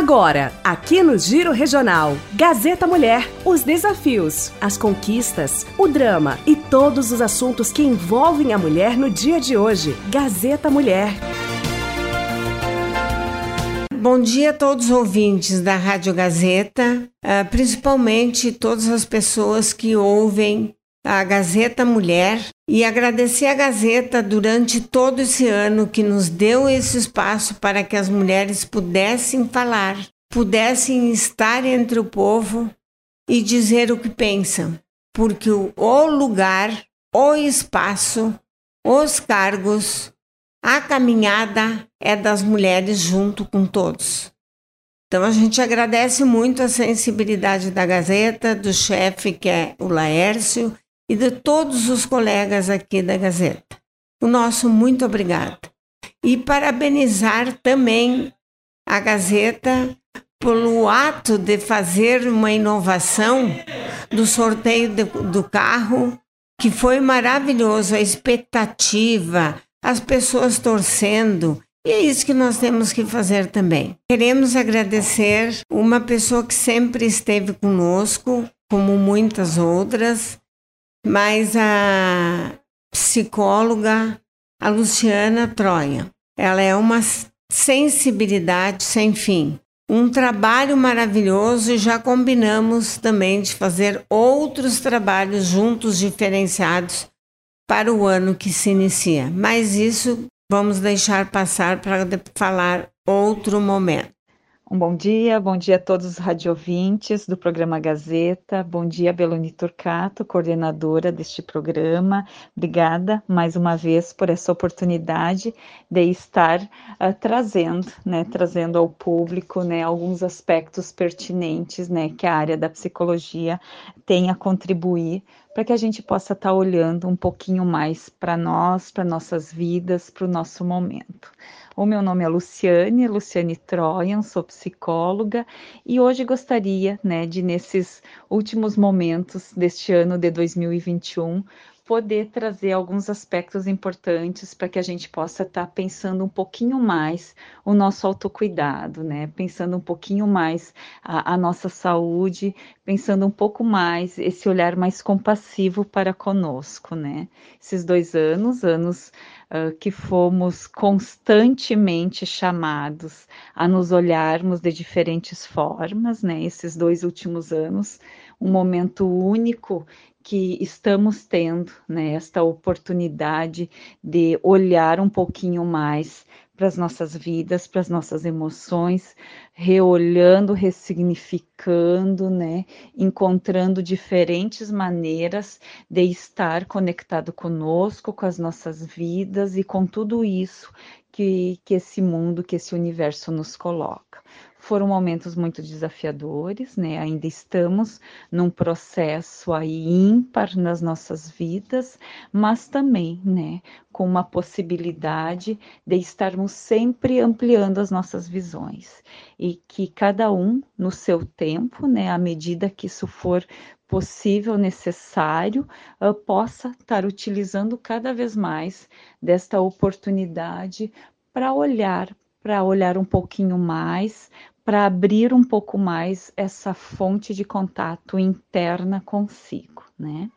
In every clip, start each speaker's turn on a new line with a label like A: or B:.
A: Agora, aqui no Giro Regional, Gazeta Mulher, os desafios, as conquistas, o drama e todos os assuntos que envolvem a mulher no dia de hoje. Gazeta Mulher.
B: Bom dia a todos os ouvintes da Rádio Gazeta, ah, principalmente todas as pessoas que ouvem a Gazeta Mulher e agradecer a Gazeta durante todo esse ano que nos deu esse espaço para que as mulheres pudessem falar, pudessem estar entre o povo e dizer o que pensam, porque o, lugar, o espaço, os cargos, a caminhada é das mulheres junto com todos. Então a gente agradece muito a sensibilidade da Gazeta, do chefe que é o Laércio e de todos os colegas aqui da Gazeta. O nosso muito obrigado. E parabenizar também a Gazeta pelo ato de fazer uma inovação do sorteio de, do carro, que foi maravilhoso, a expectativa, as pessoas torcendo. E é isso que nós temos que fazer também. Queremos agradecer uma pessoa que sempre esteve conosco, como muitas outras, mas a psicóloga, a Luciana Troia, ela é uma sensibilidade sem fim. Um trabalho maravilhoso e já combinamos também de fazer outros trabalhos juntos diferenciados para o ano que se inicia. Mas isso vamos deixar passar para falar outro momento.
C: Um bom dia, bom dia a todos os radiovintes do programa Gazeta, bom dia Beloni Turcato, coordenadora deste programa. Obrigada mais uma vez por essa oportunidade de estar uh, trazendo, né, trazendo ao público, né, alguns aspectos pertinentes, né, que a área da psicologia tem a contribuir para que a gente possa estar tá olhando um pouquinho mais para nós, para nossas vidas, para o nosso momento. O meu nome é Luciane, Luciane Troian, sou psicóloga e hoje gostaria, né, de nesses últimos momentos deste ano de 2021, poder trazer alguns aspectos importantes para que a gente possa estar tá pensando um pouquinho mais o nosso autocuidado, né? Pensando um pouquinho mais a, a, nossa saúde, pensando um pouco mais esse olhar mais compassivo para conosco, né? Esses dois anos, anos uh, que fomos constantemente chamados a nos olharmos de diferentes formas, né? Esses dois últimos anos, um momento único que estamos tendo, né? Esta oportunidade de olhar um pouquinho mais para as nossas vidas, para as nossas emoções, reolhando, ressignificando, né? Encontrando diferentes maneiras de estar conectado conosco, com as nossas vidas e com tudo isso que, que esse mundo, que esse universo nos coloca. Foram momentos muito desafiadores, né? Ainda estamos num processo aí ímpar nas nossas vidas, mas também, né, com uma possibilidade de estarmos sempre ampliando as nossas visões e que cada um no seu tempo, né, à medida que isso for possível, necessário, uh, possa estar utilizando cada vez mais desta oportunidade para olhar para olhar um pouquinho mais, para abrir um pouco mais essa fonte de contato interna consigo, né?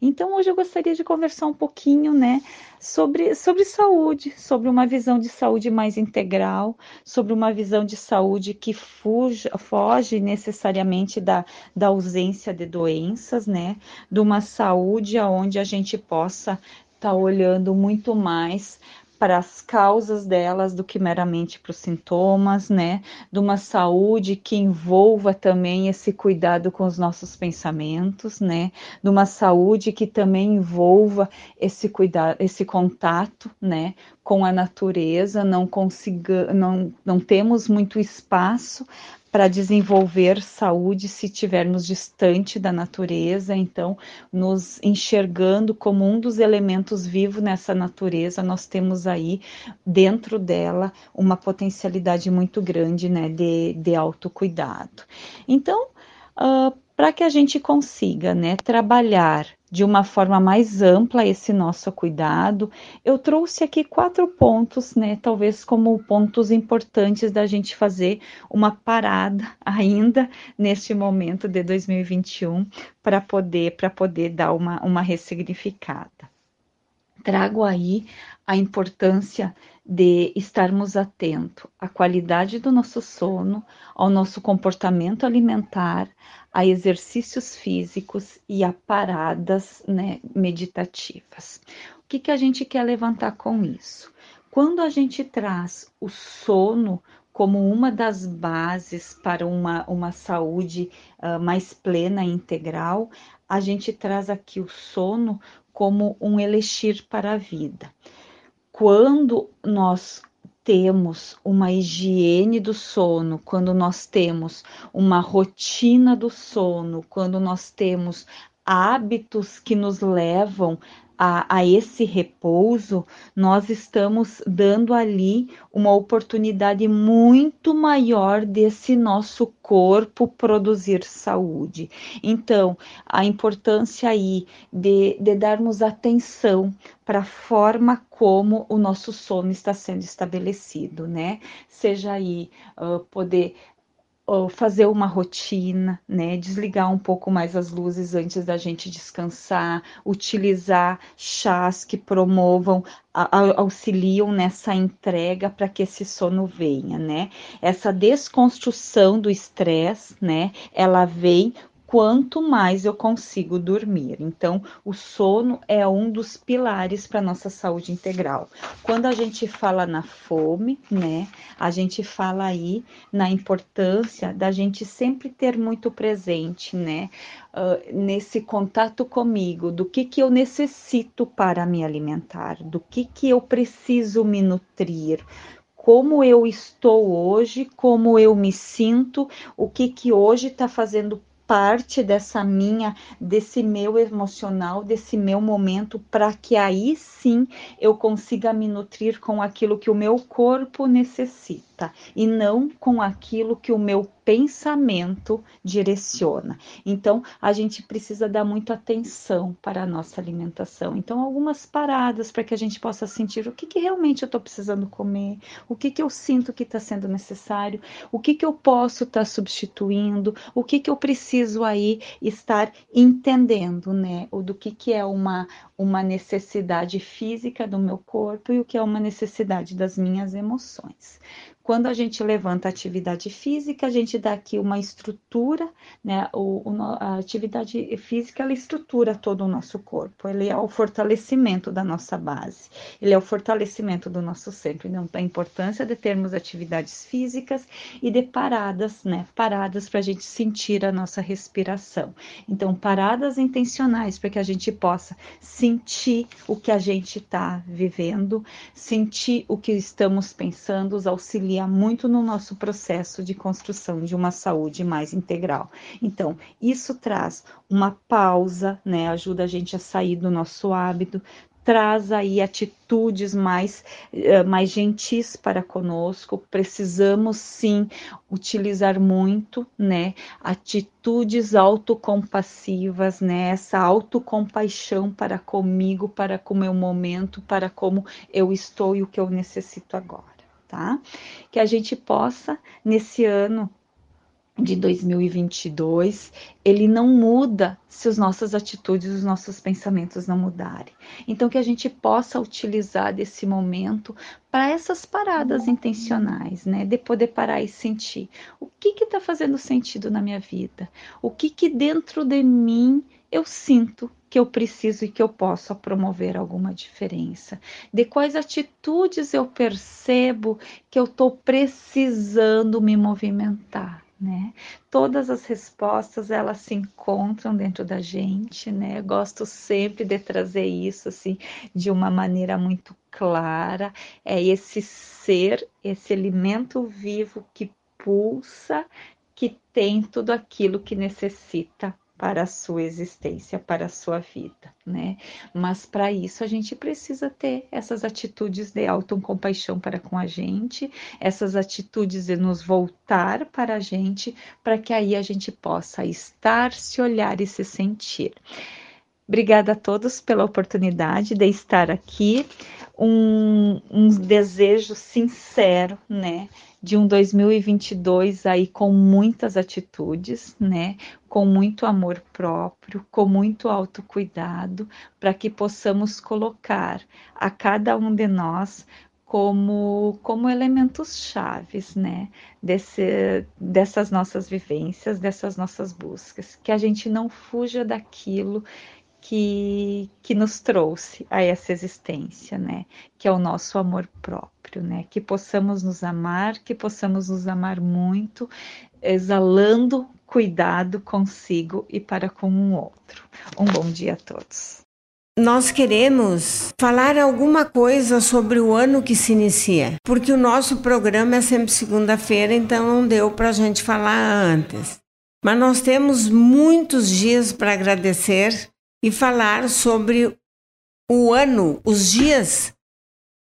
C: Então hoje eu gostaria de conversar um pouquinho, né, sobre, sobre saúde, sobre uma visão de saúde mais integral, sobre uma visão de saúde que fuge, foge necessariamente da, da ausência de doenças, né? De uma saúde onde a gente possa estar tá olhando muito mais para as causas delas do que meramente para os sintomas, né? De uma saúde que envolva também esse cuidado com os nossos pensamentos, né? De uma saúde que também envolva esse cuidado, esse contato, né? Com a natureza, não consiga, não, não temos muito espaço para desenvolver saúde se estivermos distante da natureza, então nos enxergando como um dos elementos vivos nessa natureza, nós temos aí dentro dela uma potencialidade muito grande né, de, de autocuidado. Então, uh, para que a gente consiga né, trabalhar de uma forma mais ampla esse nosso cuidado, eu trouxe aqui quatro pontos, né? Talvez como pontos importantes da gente fazer uma parada ainda neste momento de 2021 para poder para poder dar uma, uma ressignificada. Trago aí a importância de estarmos atentos à qualidade do nosso sono, ao nosso comportamento alimentar, a exercícios físicos e a paradas né, meditativas. O que, que a gente quer levantar com isso? Quando a gente traz o sono como uma das bases para uma, uma saúde uh, mais plena e integral, a gente traz aqui o sono como um elixir para a vida. Quando nós temos uma higiene do sono, quando nós temos uma rotina do sono, quando nós temos hábitos que nos levam a, a, esse repouso, nós estamos dando ali uma oportunidade muito maior desse nosso corpo produzir saúde. Então, a importância aí de, de darmos atenção para a forma como o nosso sono está sendo estabelecido, né? Seja aí uh, poder fazer uma rotina, né? Desligar um pouco mais as luzes antes da gente descansar, utilizar chás que promovam, auxiliam nessa entrega para que esse sono venha, né? Essa desconstrução do estresse, né? Ela vem quanto mais eu consigo dormir. Então, o sono é um dos pilares para nossa saúde integral. Quando a gente fala na fome, né, a gente fala aí na importância da gente sempre ter muito presente, né, uh, nesse contato comigo, do que que eu necessito para me alimentar, do que que eu preciso me nutrir, como eu estou hoje, como eu me sinto, o que que hoje está fazendo parte dessa minha, desse meu emocional, desse meu momento, para que aí sim eu consiga me nutrir com aquilo que o meu corpo necessita e não com aquilo que o meu pensamento direciona. Então, a gente precisa dar muita atenção para a nossa alimentação. Então, algumas paradas para que a gente possa sentir o que, que realmente eu estou precisando comer, o que, que eu sinto que está sendo necessário, o que, que eu posso estar tá substituindo, o que, que eu preciso aí estar entendendo, né? O do que, que é uma, uma necessidade física do meu corpo e o que é uma necessidade das minhas emoções. Quando a gente levanta a atividade física, a gente dá aqui uma estrutura, né? O, o, a atividade física ela estrutura todo o nosso corpo, ele é o fortalecimento da nossa base, ele é o fortalecimento do nosso centro. Então, a importância de termos atividades físicas e de paradas, né? Paradas para a gente sentir a nossa respiração. Então, paradas intencionais para que a gente possa sentir o que a gente está vivendo, sentir o que estamos pensando, os auxiliar auxilia muito no nosso processo de construção de uma saúde mais integral. Então, isso traz uma pausa, né? Ajuda a gente a sair do nosso hábito, traz aí atitudes mais, eh, mais gentis para conosco. Precisamos sim utilizar muito, né? Atitudes autocompassivas, né? Essa autocompaixão para comigo, para com o meu momento, para como eu estou e o que eu necessito agora tá? Que a gente possa, nesse ano de 2022, ele não muda se as nossas atitudes, os nossos pensamentos não mudarem. Então, que a gente possa utilizar desse momento para essas paradas intencionais, né? De poder parar e sentir o que está fazendo sentido na minha vida, o que, que dentro de mim eu sinto que eu preciso e que eu posso promover alguma diferença? De quais atitudes eu percebo que eu estou precisando me movimentar? Né? Todas as respostas elas se encontram dentro da gente, né? gosto sempre de trazer isso assim de uma maneira muito clara. É esse ser, esse alimento vivo que pulsa, que tem tudo aquilo que necessita para a sua existência, para a sua vida, né? Mas para isso a gente precisa ter essas atitudes de autocompaixão para com a gente, essas atitudes de nos voltar para a gente, para que aí a gente possa estar, se olhar e se sentir. Obrigada a todos pela oportunidade de estar aqui. Um, um desejo sincero, né, de um 2022 aí com muitas atitudes, né, com muito amor próprio, com muito autocuidado, para que possamos colocar a cada um de nós como, como elementos chaves, né, desse, dessas nossas vivências, dessas nossas buscas, que a gente não fuja daquilo que, que nos trouxe a essa existência, né, que é o nosso amor próprio, né, que possamos nos amar, que possamos nos amar muito, exalando cuidado consigo e para com um outro. Um bom dia a todos
B: nós queremos falar alguma coisa sobre o ano que se inicia, porque o nosso programa é sempre segunda-feira, então não deu para a gente falar antes. Mas nós temos muitos dias para agradecer e falar sobre o ano, os dias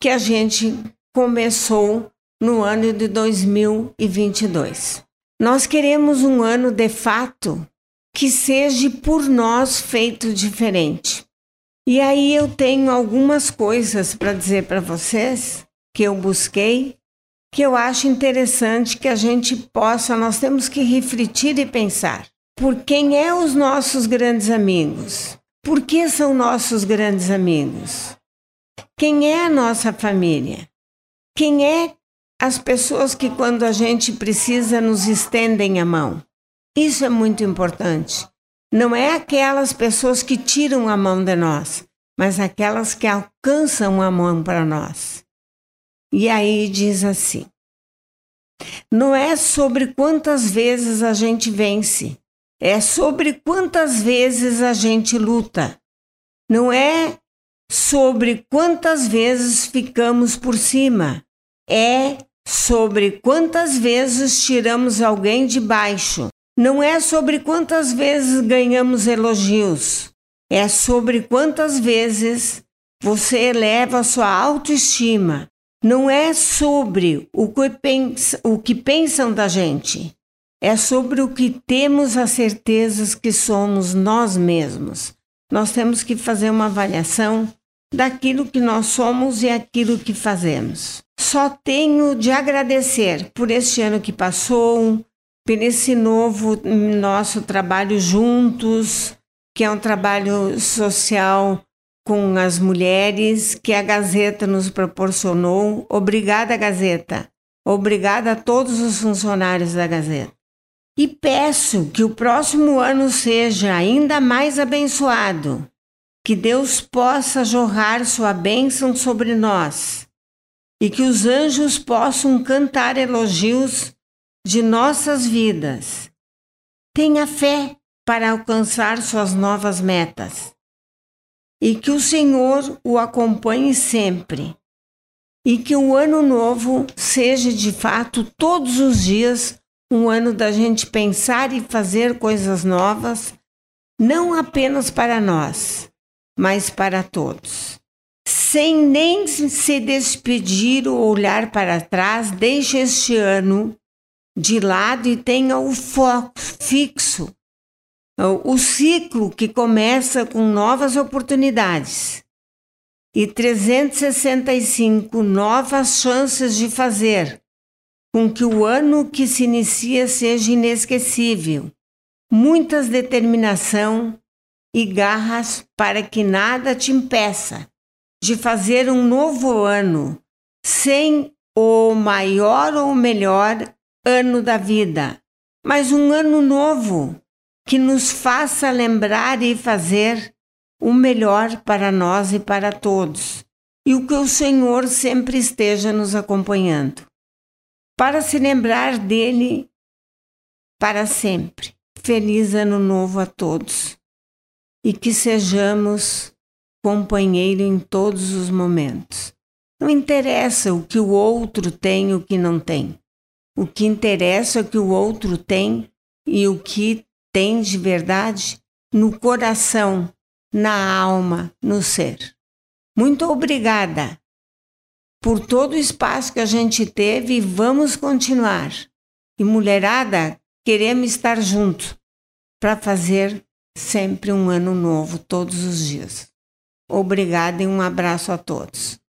B: que a gente começou no ano de 2022. Nós queremos um ano de fato que seja por nós feito diferente. E aí eu tenho algumas coisas para dizer para vocês que eu busquei, que eu acho interessante que a gente possa, nós temos que refletir e pensar. Por quem é os nossos grandes amigos? Por que são nossos grandes amigos? Quem é a nossa família? Quem é as pessoas que quando a gente precisa nos estendem a mão? Isso é muito importante. Não é aquelas pessoas que tiram a mão de nós, mas aquelas que alcançam a mão para nós. E aí diz assim: não é sobre quantas vezes a gente vence, é sobre quantas vezes a gente luta. Não é sobre quantas vezes ficamos por cima, é sobre quantas vezes tiramos alguém de baixo. Não é sobre quantas vezes ganhamos elogios, é sobre quantas vezes você eleva sua autoestima. Não é sobre o que, pensa, o que pensam da gente, é sobre o que temos a certeza que somos nós mesmos. Nós temos que fazer uma avaliação daquilo que nós somos e aquilo que fazemos. Só tenho de agradecer por este ano que passou, por esse novo nosso trabalho juntos, que é um trabalho social com as mulheres que a Gazeta nos proporcionou. Obrigada, Gazeta. Obrigada a todos os funcionários da Gazeta. E peço que o próximo ano seja ainda mais abençoado, que Deus possa jorrar sua bênção sobre nós e que os anjos possam cantar elogios de nossas vidas. Tenha fé para alcançar suas novas metas e que o Senhor o acompanhe sempre. E que o ano novo seja de fato todos os dias um ano da gente pensar e fazer coisas novas, não apenas para nós, mas para todos. Sem nem se despedir ou olhar para trás, deixe este ano de lado e tenha o foco fixo, o ciclo que começa com novas oportunidades e 365 novas chances de fazer com que o ano que se inicia seja inesquecível, muitas determinação e garras para que nada te impeça de fazer um novo ano sem o maior ou melhor ano da vida, mas um ano novo que nos faça lembrar e fazer o melhor para nós e para todos, e o que o Senhor sempre esteja nos acompanhando, para se lembrar dele para sempre. Feliz Ano Novo a todos e que sejamos companheiro em todos os momentos. Não interessa o que o outro tem e o que não tem. O que interessa é o que o outro tem e o que tem de verdade no coração, na alma, no ser. Muito obrigada por todo o espaço que a gente teve vamos continuar. E mulherada, queremos estar junto para fazer sempre um ano novo todos os dias. Obrigada e um abraço a todos.